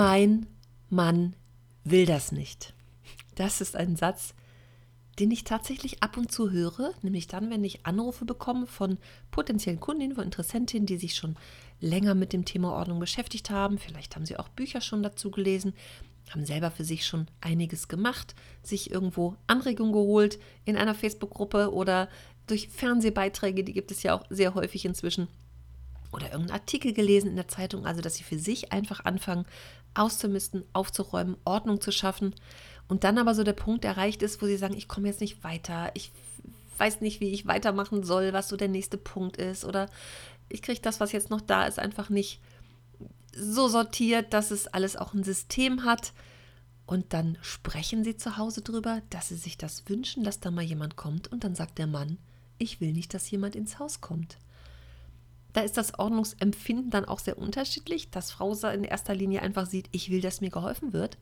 Mein Mann will das nicht. Das ist ein Satz, den ich tatsächlich ab und zu höre, nämlich dann, wenn ich Anrufe bekomme von potenziellen Kundinnen, von Interessentinnen, die sich schon länger mit dem Thema Ordnung beschäftigt haben. Vielleicht haben sie auch Bücher schon dazu gelesen, haben selber für sich schon einiges gemacht, sich irgendwo Anregungen geholt in einer Facebook-Gruppe oder durch Fernsehbeiträge, die gibt es ja auch sehr häufig inzwischen, oder irgendeinen Artikel gelesen in der Zeitung, also dass sie für sich einfach anfangen, auszumisten, aufzuräumen, Ordnung zu schaffen und dann aber so der Punkt erreicht ist, wo sie sagen, ich komme jetzt nicht weiter, ich weiß nicht, wie ich weitermachen soll, was so der nächste Punkt ist oder ich kriege das, was jetzt noch da ist, einfach nicht so sortiert, dass es alles auch ein System hat. Und dann sprechen sie zu Hause drüber, dass sie sich das wünschen, dass da mal jemand kommt. Und dann sagt der Mann, ich will nicht, dass jemand ins Haus kommt. Da ist das Ordnungsempfinden dann auch sehr unterschiedlich, dass Frau in erster Linie einfach sieht, ich will, dass mir geholfen wird.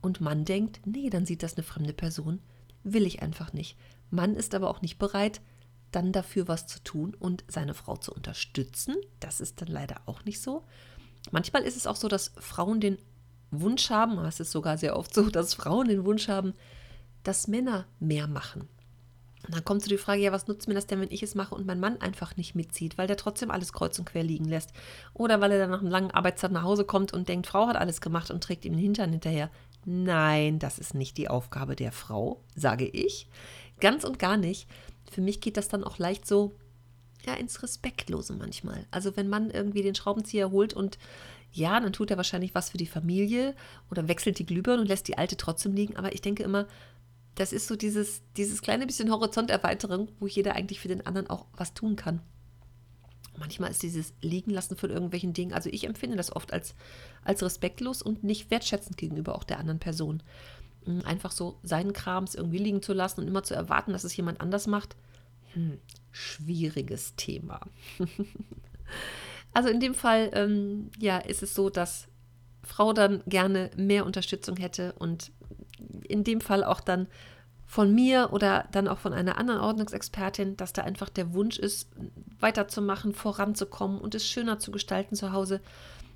Und Mann denkt, nee, dann sieht das eine fremde Person, will ich einfach nicht. Mann ist aber auch nicht bereit, dann dafür was zu tun und seine Frau zu unterstützen. Das ist dann leider auch nicht so. Manchmal ist es auch so, dass Frauen den Wunsch haben, es ist sogar sehr oft so, dass Frauen den Wunsch haben, dass Männer mehr machen. Und dann kommt so die Frage, ja, was nutzt mir das denn, wenn ich es mache und mein Mann einfach nicht mitzieht, weil der trotzdem alles kreuz und quer liegen lässt? Oder weil er dann nach einem langen Arbeitstag nach Hause kommt und denkt, Frau hat alles gemacht und trägt ihm den Hintern hinterher. Nein, das ist nicht die Aufgabe der Frau, sage ich. Ganz und gar nicht. Für mich geht das dann auch leicht so ja, ins Respektlose manchmal. Also wenn man irgendwie den Schraubenzieher holt und ja, dann tut er wahrscheinlich was für die Familie oder wechselt die Glühbirne und lässt die alte trotzdem liegen. Aber ich denke immer, das ist so dieses, dieses kleine bisschen Horizonterweiterung, wo jeder eigentlich für den anderen auch was tun kann. Manchmal ist dieses Liegenlassen von irgendwelchen Dingen, also ich empfinde das oft als, als respektlos und nicht wertschätzend gegenüber auch der anderen Person. Hm, einfach so seinen Krams irgendwie liegen zu lassen und immer zu erwarten, dass es jemand anders macht, hm, schwieriges Thema. also in dem Fall, ähm, ja, ist es so, dass Frau dann gerne mehr Unterstützung hätte und in dem Fall auch dann von mir oder dann auch von einer anderen Ordnungsexpertin, dass da einfach der Wunsch ist, weiterzumachen, voranzukommen und es schöner zu gestalten zu Hause.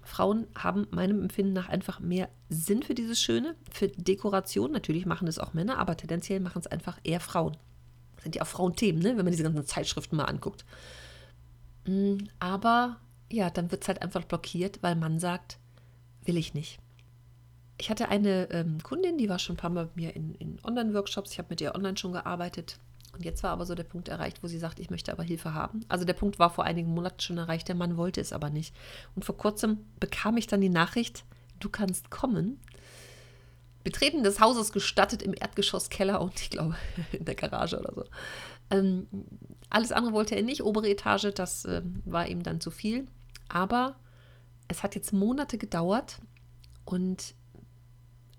Frauen haben meinem Empfinden nach einfach mehr Sinn für dieses Schöne, für Dekoration. Natürlich machen es auch Männer, aber tendenziell machen es einfach eher Frauen. Das sind ja auch Frauenthemen, ne? wenn man diese ganzen Zeitschriften mal anguckt. Mm, aber ja, dann wird es halt einfach blockiert, weil man sagt, will ich nicht ich hatte eine ähm, Kundin, die war schon ein paar Mal bei mir in, in Online-Workshops. Ich habe mit ihr online schon gearbeitet. Und jetzt war aber so der Punkt erreicht, wo sie sagt, ich möchte aber Hilfe haben. Also der Punkt war vor einigen Monaten schon erreicht, der Mann wollte es aber nicht. Und vor kurzem bekam ich dann die Nachricht, du kannst kommen. Betreten des Hauses gestattet im Erdgeschosskeller und ich glaube in der Garage oder so. Ähm, alles andere wollte er nicht, obere Etage, das äh, war ihm dann zu viel. Aber es hat jetzt Monate gedauert und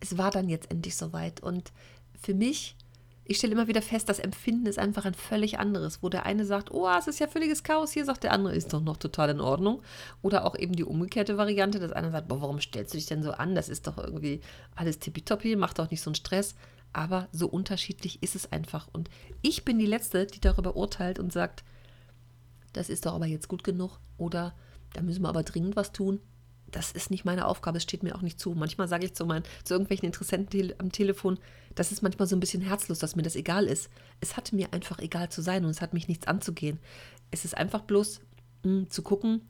es war dann jetzt endlich soweit. Und für mich, ich stelle immer wieder fest, das Empfinden ist einfach ein völlig anderes, wo der eine sagt, oh, es ist ja völliges Chaos, hier sagt der andere, ist doch noch total in Ordnung. Oder auch eben die umgekehrte Variante, dass einer sagt, boah, warum stellst du dich denn so an? Das ist doch irgendwie alles tippitoppi, mach doch nicht so einen Stress. Aber so unterschiedlich ist es einfach. Und ich bin die Letzte, die darüber urteilt und sagt, das ist doch aber jetzt gut genug oder da müssen wir aber dringend was tun das ist nicht meine Aufgabe, es steht mir auch nicht zu. Manchmal sage ich zu, meinen, zu irgendwelchen Interessenten am Telefon, das ist manchmal so ein bisschen herzlos, dass mir das egal ist. Es hat mir einfach egal zu sein und es hat mich nichts anzugehen. Es ist einfach bloß mh, hm, zu gucken,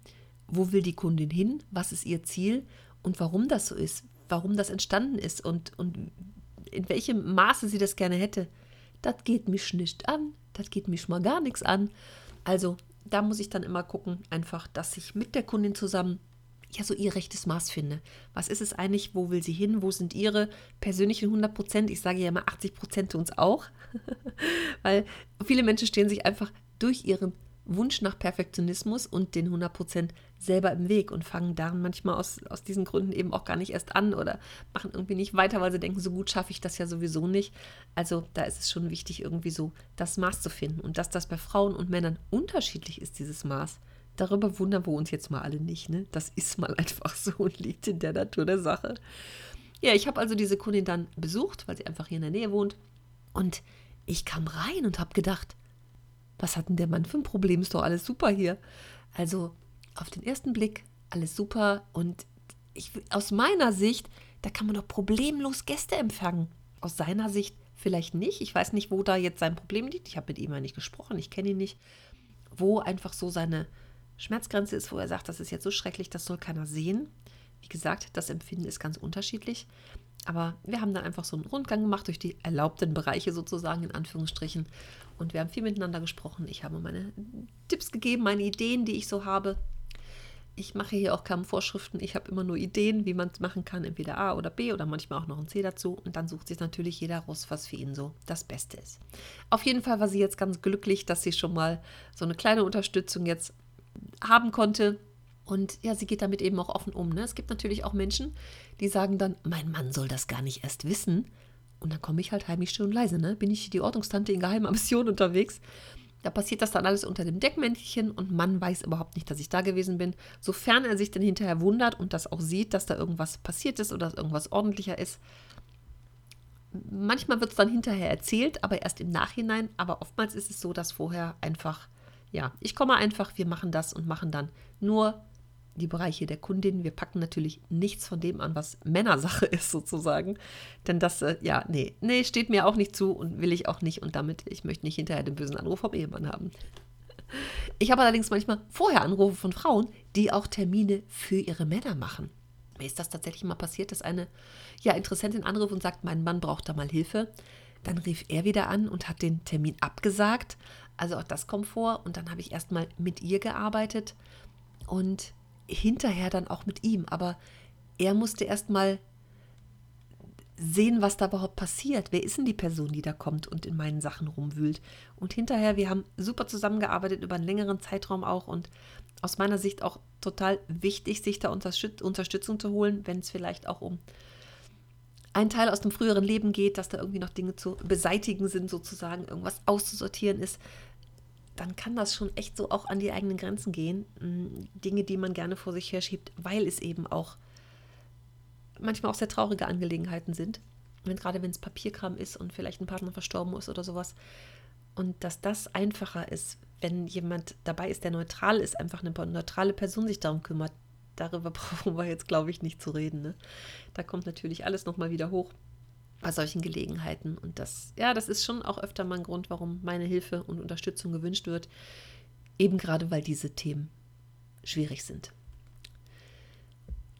wo will die Kundin hin, was ist ihr Ziel und warum das so ist, warum das entstanden ist und, und in welchem Maße sie das gerne hätte. Das geht mich nicht an, das geht mich mal gar nichts an. Also da muss ich dann immer gucken, einfach, dass ich mit der Kundin zusammen ja so ihr rechtes Maß finde. Was ist es eigentlich? Wo will sie hin? Wo sind ihre persönlichen 100 Prozent? Ich sage ja immer 80 Prozent tun es auch, weil viele Menschen stehen sich einfach durch ihren Wunsch nach Perfektionismus und den 100% selber im Weg und fangen daran manchmal aus, aus diesen Gründen eben auch gar nicht erst an oder machen irgendwie nicht weiter, weil sie denken, so gut schaffe ich das ja sowieso nicht. Also da ist es schon wichtig, irgendwie so das Maß zu finden. Und dass das bei Frauen und Männern unterschiedlich ist, dieses Maß, darüber wundern wir uns jetzt mal alle nicht. Ne? Das ist mal einfach so und liegt in der Natur der Sache. Ja, ich habe also diese Kundin dann besucht, weil sie einfach hier in der Nähe wohnt. Und ich kam rein und habe gedacht, was hat denn der Mann für ein Problem? Ist doch alles super hier. Also auf den ersten Blick alles super und ich, aus meiner Sicht, da kann man doch problemlos Gäste empfangen. Aus seiner Sicht vielleicht nicht. Ich weiß nicht, wo da jetzt sein Problem liegt. Ich habe mit ihm ja nicht gesprochen, ich kenne ihn nicht. Wo einfach so seine Schmerzgrenze ist, wo er sagt, das ist jetzt so schrecklich, das soll keiner sehen. Wie gesagt, das Empfinden ist ganz unterschiedlich. Aber wir haben dann einfach so einen Rundgang gemacht durch die erlaubten Bereiche sozusagen in Anführungsstrichen. Und wir haben viel miteinander gesprochen. Ich habe meine Tipps gegeben, meine Ideen, die ich so habe. Ich mache hier auch keine Vorschriften. Ich habe immer nur Ideen, wie man es machen kann. Entweder A oder B oder manchmal auch noch ein C dazu. Und dann sucht sich natürlich jeder raus, was für ihn so das Beste ist. Auf jeden Fall war sie jetzt ganz glücklich, dass sie schon mal so eine kleine Unterstützung jetzt haben konnte und ja, sie geht damit eben auch offen um. Ne? Es gibt natürlich auch Menschen, die sagen dann, mein Mann soll das gar nicht erst wissen. Und dann komme ich halt heimlich still und leise. Ne? Bin ich die Ordnungstante in geheimer Mission unterwegs. Da passiert das dann alles unter dem Deckmäntelchen und Mann weiß überhaupt nicht, dass ich da gewesen bin. Sofern er sich dann hinterher wundert und das auch sieht, dass da irgendwas passiert ist oder dass irgendwas ordentlicher ist. Manchmal wird es dann hinterher erzählt, aber erst im Nachhinein. Aber oftmals ist es so, dass vorher einfach, ja, ich komme einfach, wir machen das und machen dann nur die Bereiche der Kundin. Wir packen natürlich nichts von dem an, was Männersache ist, sozusagen. Denn das, äh, ja, nee, nee, steht mir auch nicht zu und will ich auch nicht. Und damit, ich möchte nicht hinterher den bösen Anruf vom Ehemann haben. Ich habe allerdings manchmal vorher Anrufe von Frauen, die auch Termine für ihre Männer machen. Mir ist das tatsächlich mal passiert, dass eine ja, Interessentin anruft und sagt, mein Mann braucht da mal Hilfe. Dann rief er wieder an und hat den Termin abgesagt. Also auch das kommt vor. Und dann habe ich erstmal mit ihr gearbeitet. Und hinterher dann auch mit ihm. Aber er musste erst mal sehen, was da überhaupt passiert. Wer ist denn die Person, die da kommt und in meinen Sachen rumwühlt? Und hinterher, wir haben super zusammengearbeitet über einen längeren Zeitraum auch und aus meiner Sicht auch total wichtig, sich da Unterstützung zu holen, wenn es vielleicht auch um einen Teil aus dem früheren Leben geht, dass da irgendwie noch Dinge zu beseitigen sind, sozusagen, irgendwas auszusortieren ist dann kann das schon echt so auch an die eigenen Grenzen gehen. Mm, Dinge, die man gerne vor sich her schiebt, weil es eben auch manchmal auch sehr traurige Angelegenheiten sind. Wenn, gerade wenn es Papierkram ist und vielleicht ein Partner verstorben ist oder sowas. Und dass das einfacher ist, wenn jemand dabei ist, der neutral ist, einfach eine neutrale Person sich darum kümmert. Darüber brauchen wir jetzt, glaube ich, nicht zu reden. Ne? Da kommt natürlich alles nochmal wieder hoch bei solchen Gelegenheiten. Und das, ja, das ist schon auch öfter mal ein Grund, warum meine Hilfe und Unterstützung gewünscht wird. Eben gerade, weil diese Themen schwierig sind.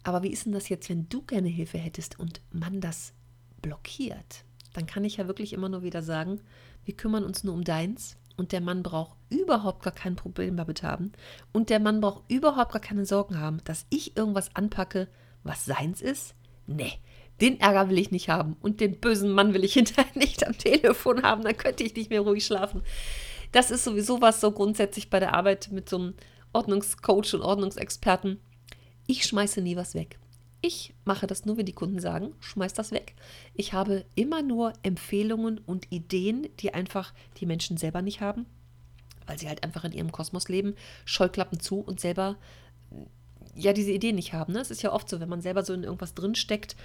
Aber wie ist denn das jetzt, wenn du gerne Hilfe hättest und man das blockiert? Dann kann ich ja wirklich immer nur wieder sagen, wir kümmern uns nur um deins und der Mann braucht überhaupt gar kein Problem damit haben und der Mann braucht überhaupt gar keine Sorgen haben, dass ich irgendwas anpacke, was seins ist. Nee, den Ärger will ich nicht haben und den bösen Mann will ich hinterher nicht am Telefon haben, dann könnte ich nicht mehr ruhig schlafen. Das ist sowieso was so grundsätzlich bei der Arbeit mit so einem Ordnungscoach und Ordnungsexperten. Ich schmeiße nie was weg. Ich mache das nur, wenn die Kunden sagen, schmeiß das weg. Ich habe immer nur Empfehlungen und Ideen, die einfach die Menschen selber nicht haben, weil sie halt einfach in ihrem Kosmos leben, Scheuklappen zu und selber ja diese Ideen nicht haben. Ne? Es ist ja oft so, wenn man selber so in irgendwas drinsteckt,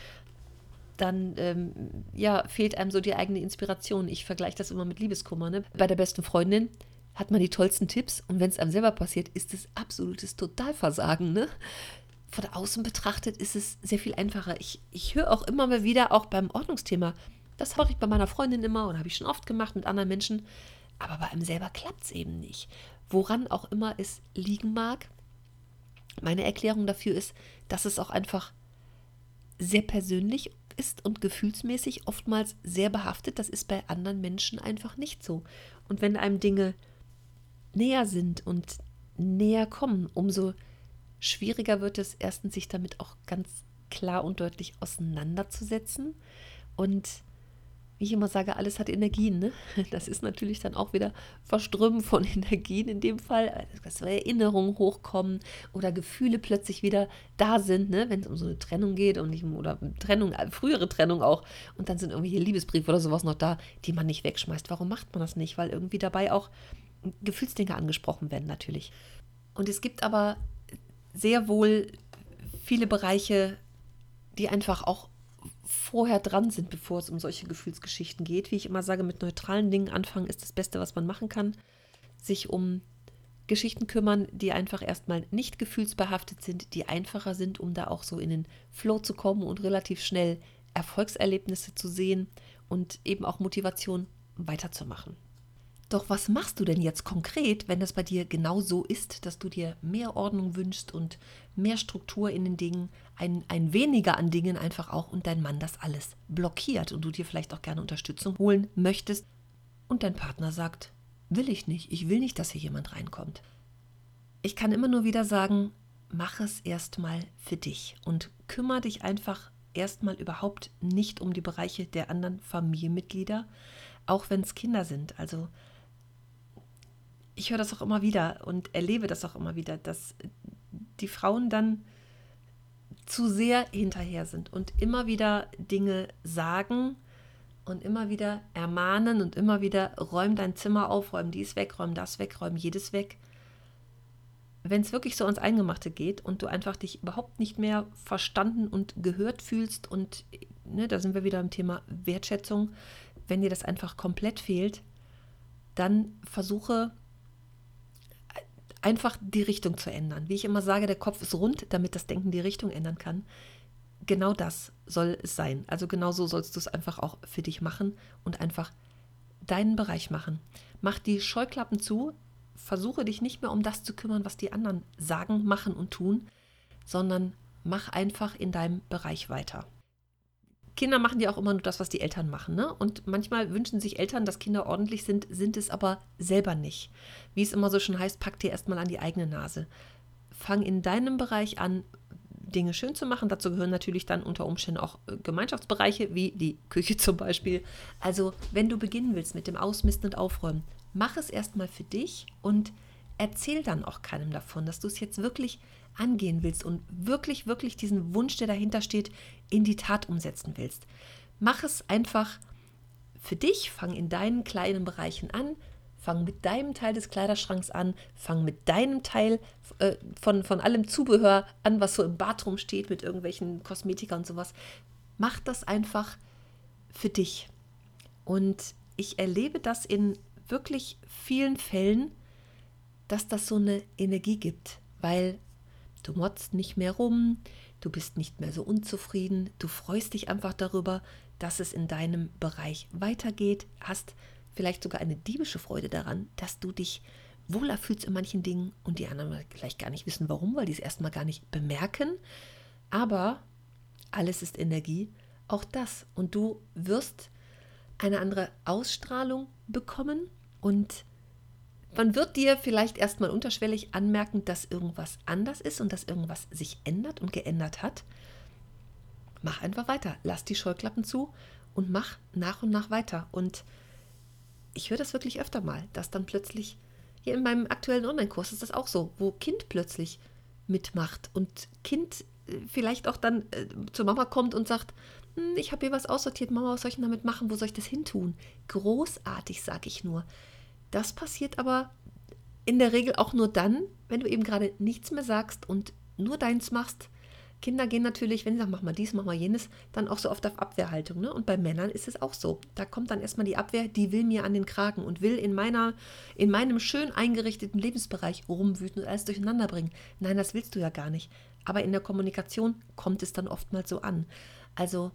dann ähm, ja, fehlt einem so die eigene Inspiration. Ich vergleiche das immer mit Liebeskummer. Ne? Bei der besten Freundin hat man die tollsten Tipps und wenn es einem selber passiert, ist es absolutes Totalversagen. Ne? Von außen betrachtet ist es sehr viel einfacher. Ich, ich höre auch immer mal wieder, auch beim Ordnungsthema, das mache ich bei meiner Freundin immer oder habe ich schon oft gemacht mit anderen Menschen, aber bei einem selber klappt es eben nicht. Woran auch immer es liegen mag. Meine Erklärung dafür ist, dass es auch einfach sehr persönlich ist und gefühlsmäßig oftmals sehr behaftet. Das ist bei anderen Menschen einfach nicht so. Und wenn einem Dinge näher sind und näher kommen, umso schwieriger wird es erstens, sich damit auch ganz klar und deutlich auseinanderzusetzen und wie ich immer sage, alles hat Energien. Ne? Das ist natürlich dann auch wieder Verströmen von Energien in dem Fall, dass Erinnerungen hochkommen oder Gefühle plötzlich wieder da sind, ne? wenn es um so eine Trennung geht und nicht, oder Trennung, äh, frühere Trennung auch. Und dann sind irgendwelche Liebesbriefe oder sowas noch da, die man nicht wegschmeißt. Warum macht man das nicht? Weil irgendwie dabei auch Gefühlsdinge angesprochen werden natürlich. Und es gibt aber sehr wohl viele Bereiche, die einfach auch vorher dran sind, bevor es um solche Gefühlsgeschichten geht. Wie ich immer sage, mit neutralen Dingen anfangen ist das Beste, was man machen kann. Sich um Geschichten kümmern, die einfach erstmal nicht gefühlsbehaftet sind, die einfacher sind, um da auch so in den Flow zu kommen und relativ schnell Erfolgserlebnisse zu sehen und eben auch Motivation weiterzumachen. Doch was machst du denn jetzt konkret, wenn das bei dir genau so ist, dass du dir mehr Ordnung wünschst und mehr Struktur in den Dingen, ein, ein weniger an Dingen einfach auch und dein Mann das alles blockiert und du dir vielleicht auch gerne Unterstützung holen möchtest und dein Partner sagt, will ich nicht, ich will nicht, dass hier jemand reinkommt. Ich kann immer nur wieder sagen, mach es erstmal für dich und kümmere dich einfach erstmal überhaupt nicht um die Bereiche der anderen Familienmitglieder, auch wenn es Kinder sind. Also ich höre das auch immer wieder und erlebe das auch immer wieder, dass die Frauen dann zu sehr hinterher sind und immer wieder Dinge sagen und immer wieder ermahnen und immer wieder räum dein Zimmer auf, räum dies weg, räum das weg, räum jedes weg. Wenn es wirklich so ans Eingemachte geht und du einfach dich überhaupt nicht mehr verstanden und gehört fühlst und ne, da sind wir wieder im Thema Wertschätzung, wenn dir das einfach komplett fehlt, dann versuche einfach die Richtung zu ändern. Wie ich immer sage, der Kopf ist rund, damit das Denken die Richtung ändern kann. Genau das soll es sein. Also genau so sollst du es einfach auch für dich machen und einfach deinen Bereich machen. Mach die Scheuklappen zu, versuche dich nicht mehr um das zu kümmern, was die anderen sagen, machen und tun, sondern mach einfach in deinem Bereich weiter. Kinder machen ja auch immer nur das, was die Eltern machen. Ne? Und manchmal wünschen sich Eltern, dass Kinder ordentlich sind, sind es aber selber nicht. Wie es immer so schon heißt, pack dir erstmal an die eigene Nase. Fang in deinem Bereich an, Dinge schön zu machen. Dazu gehören natürlich dann unter Umständen auch äh, Gemeinschaftsbereiche, wie die Küche zum Beispiel. Also, wenn du beginnen willst mit dem Ausmisten und Aufräumen, mach es erstmal für dich und erzähl dann auch keinem davon, dass du es jetzt wirklich angehen willst und wirklich, wirklich diesen Wunsch, der dahinter steht, in die Tat umsetzen willst. Mach es einfach für dich, fang in deinen kleinen Bereichen an, fang mit deinem Teil des Kleiderschranks an, fang mit deinem Teil äh, von, von allem Zubehör an, was so im Bad rumsteht, mit irgendwelchen Kosmetika und sowas. Mach das einfach für dich. Und ich erlebe das in wirklich vielen Fällen, dass das so eine Energie gibt, weil Du motzt nicht mehr rum, du bist nicht mehr so unzufrieden, du freust dich einfach darüber, dass es in deinem Bereich weitergeht, hast vielleicht sogar eine diebische Freude daran, dass du dich wohler fühlst in manchen Dingen und die anderen vielleicht gar nicht wissen warum, weil die es erstmal gar nicht bemerken. Aber alles ist Energie, auch das. Und du wirst eine andere Ausstrahlung bekommen und man wird dir vielleicht erstmal unterschwellig anmerken, dass irgendwas anders ist und dass irgendwas sich ändert und geändert hat. Mach einfach weiter. Lass die Scheuklappen zu und mach nach und nach weiter. Und ich höre das wirklich öfter mal, dass dann plötzlich, hier in meinem aktuellen Online-Kurs ist das auch so, wo Kind plötzlich mitmacht und Kind äh, vielleicht auch dann äh, zur Mama kommt und sagt, hm, ich habe hier was aussortiert, Mama, was soll ich denn damit machen, wo soll ich das hin tun? Großartig, sage ich nur. Das passiert aber in der Regel auch nur dann, wenn du eben gerade nichts mehr sagst und nur deins machst. Kinder gehen natürlich, wenn sie sagen, mach mal dies, mach mal jenes, dann auch so oft auf Abwehrhaltung. Ne? Und bei Männern ist es auch so. Da kommt dann erstmal die Abwehr, die will mir an den Kragen und will in, meiner, in meinem schön eingerichteten Lebensbereich rumwüten und alles durcheinander bringen. Nein, das willst du ja gar nicht. Aber in der Kommunikation kommt es dann oftmals so an. Also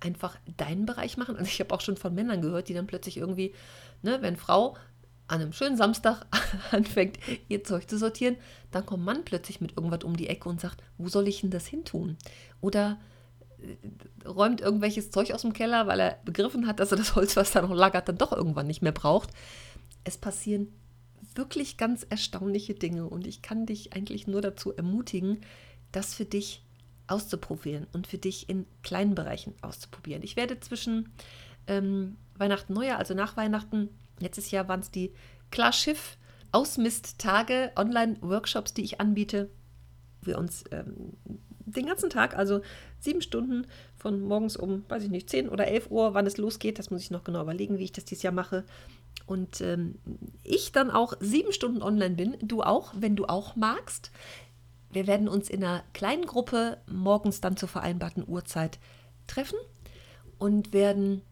einfach deinen Bereich machen. Also ich habe auch schon von Männern gehört, die dann plötzlich irgendwie, ne, wenn Frau an einem schönen Samstag anfängt, ihr Zeug zu sortieren, dann kommt Mann plötzlich mit irgendwas um die Ecke und sagt, wo soll ich denn das hin tun? Oder äh, räumt irgendwelches Zeug aus dem Keller, weil er begriffen hat, dass er das Holz, was da noch lagert, dann doch irgendwann nicht mehr braucht. Es passieren wirklich ganz erstaunliche Dinge und ich kann dich eigentlich nur dazu ermutigen, das für dich auszuprobieren und für dich in kleinen Bereichen auszuprobieren. Ich werde zwischen ähm, Weihnachten, Neujahr, also nach Weihnachten. Letztes Jahr waren es die Klarschiff Ausmisttage, Online-Workshops, die ich anbiete. Wir uns ähm, den ganzen Tag, also sieben Stunden von morgens um, weiß ich nicht, 10 oder 11 Uhr, wann es losgeht. Das muss ich noch genau überlegen, wie ich das dieses Jahr mache. Und ähm, ich dann auch sieben Stunden online bin, du auch, wenn du auch magst. Wir werden uns in einer kleinen Gruppe morgens dann zur vereinbarten Uhrzeit treffen und werden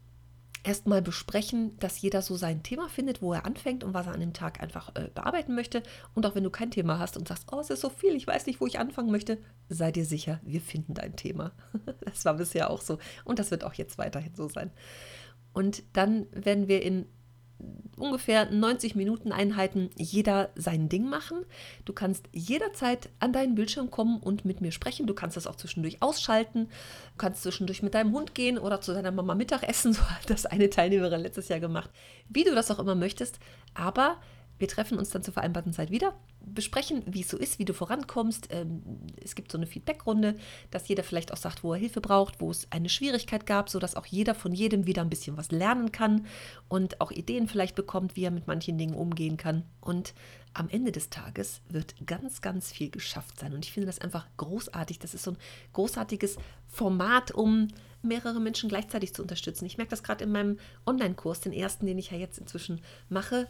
erstmal besprechen, dass jeder so sein Thema findet, wo er anfängt und was er an dem Tag einfach äh, bearbeiten möchte. Und auch wenn du kein Thema hast und sagst, oh, es ist so viel, ich weiß nicht, wo ich anfangen möchte, sei dir sicher, wir finden dein Thema. das war bisher auch so und das wird auch jetzt weiterhin so sein. Und dann werden wir in ungefähr 90 Minuten Einheiten jeder sein Ding machen. Du kannst jederzeit an deinen Bildschirm kommen und mit mir sprechen. Du kannst das auch zwischendurch ausschalten. Du kannst zwischendurch mit deinem Hund gehen oder zu deiner Mama Mittagessen. So hat das eine Teilnehmerin letztes Jahr gemacht. Wie du das auch immer möchtest. Aber wir treffen uns dann zur vereinbarten Zeit wieder, besprechen, wie es so ist, wie du vorankommst. Ähm, es gibt so eine Feedbackrunde, dass jeder vielleicht auch sagt, wo er Hilfe braucht, wo es eine Schwierigkeit gab, sodass auch jeder von jedem wieder ein bisschen was lernen kann und auch Ideen vielleicht bekommt, wie er mit manchen Dingen umgehen kann. Und am Ende des Tages wird ganz, ganz viel geschafft sein. Und ich finde das einfach großartig. Das ist so ein großartiges Format, um mehrere Menschen gleichzeitig zu unterstützen. Ich merke das gerade in meinem Online-Kurs, den ersten, den ich ja jetzt inzwischen mache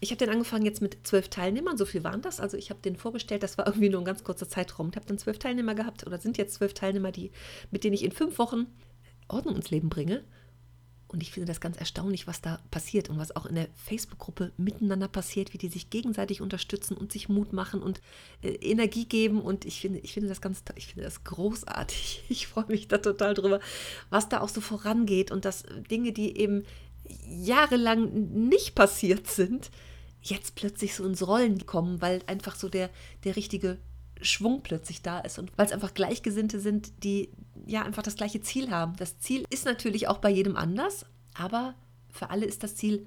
ich habe den angefangen jetzt mit zwölf Teilnehmern, so viel waren das. Also ich habe den vorgestellt, das war irgendwie nur ein ganz kurzer Zeitraum. Ich habe dann zwölf Teilnehmer gehabt oder sind jetzt zwölf Teilnehmer, die, mit denen ich in fünf Wochen Ordnung ins Leben bringe. Und ich finde das ganz erstaunlich, was da passiert und was auch in der Facebook-Gruppe miteinander passiert, wie die sich gegenseitig unterstützen und sich Mut machen und äh, Energie geben. Und ich finde, ich finde das ganz ich finde das großartig. Ich freue mich da total drüber, was da auch so vorangeht und dass Dinge, die eben jahrelang nicht passiert sind, jetzt plötzlich so ins Rollen kommen, weil einfach so der, der richtige Schwung plötzlich da ist und weil es einfach Gleichgesinnte sind, die ja einfach das gleiche Ziel haben. Das Ziel ist natürlich auch bei jedem anders, aber für alle ist das Ziel,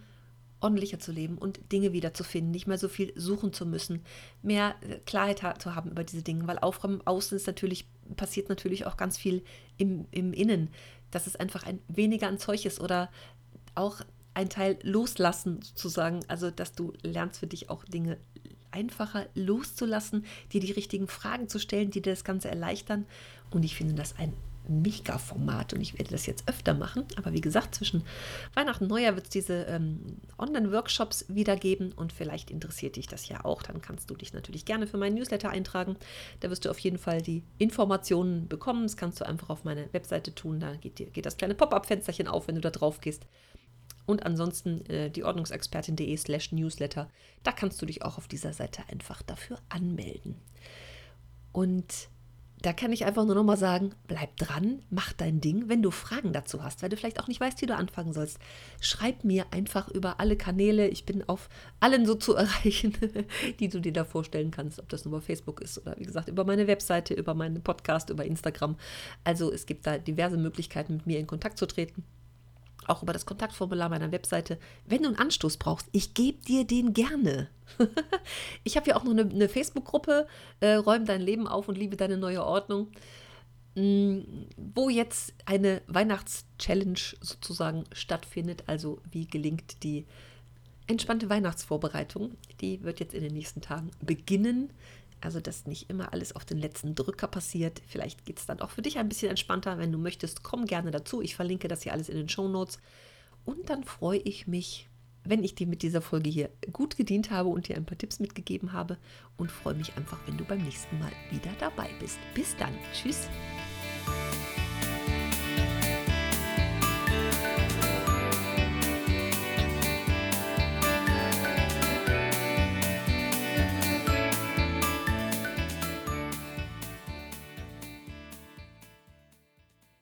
ordentlicher zu leben und Dinge wiederzufinden, nicht mehr so viel suchen zu müssen, mehr äh, Klarheit zu haben über diese Dinge, weil Aufräumen Außen ist natürlich, passiert natürlich auch ganz viel im, im Innen, dass es einfach ein weniger an Zeug ist oder auch ein Teil loslassen sozusagen, also dass du lernst für dich auch Dinge einfacher loszulassen, dir die richtigen Fragen zu stellen, die dir das Ganze erleichtern. Und ich finde das ein Mega-Format und ich werde das jetzt öfter machen. Aber wie gesagt, zwischen Weihnachten und Neujahr wird es diese ähm, Online-Workshops wieder geben und vielleicht interessiert dich das ja auch. Dann kannst du dich natürlich gerne für meinen Newsletter eintragen. Da wirst du auf jeden Fall die Informationen bekommen. Das kannst du einfach auf meine Webseite tun. Da geht, dir, geht das kleine Pop-up-Fensterchen auf, wenn du da drauf gehst. Und ansonsten äh, die Ordnungsexpertin.de slash Newsletter. Da kannst du dich auch auf dieser Seite einfach dafür anmelden. Und da kann ich einfach nur nochmal sagen, bleib dran, mach dein Ding. Wenn du Fragen dazu hast, weil du vielleicht auch nicht weißt, wie du anfangen sollst, schreib mir einfach über alle Kanäle. Ich bin auf allen so zu erreichen, die du dir da vorstellen kannst, ob das nur bei Facebook ist oder wie gesagt über meine Webseite, über meinen Podcast, über Instagram. Also es gibt da diverse Möglichkeiten, mit mir in Kontakt zu treten auch über das Kontaktformular meiner Webseite. Wenn du einen Anstoß brauchst, ich gebe dir den gerne. ich habe ja auch noch eine, eine Facebook-Gruppe, äh, Räum dein Leben auf und liebe deine neue Ordnung, mh, mm, wo jetzt eine Weihnachtschallenge sozusagen stattfindet. Also wie gelingt die entspannte Weihnachtsvorbereitung. Die wird jetzt in den nächsten Tagen beginnen. Also, dass nicht immer alles auf den letzten Drücker passiert. Vielleicht geht es dann auch für dich ein bisschen entspannter. Wenn du möchtest, komm gerne dazu. Ich verlinke das hier alles in den Show Notes. Und dann freue ich mich, wenn ich dir mit dieser Folge hier gut gedient habe und dir ein paar Tipps mitgegeben habe. Und freue mich einfach, wenn du beim nächsten Mal wieder dabei bist. Bis dann. Tschüss.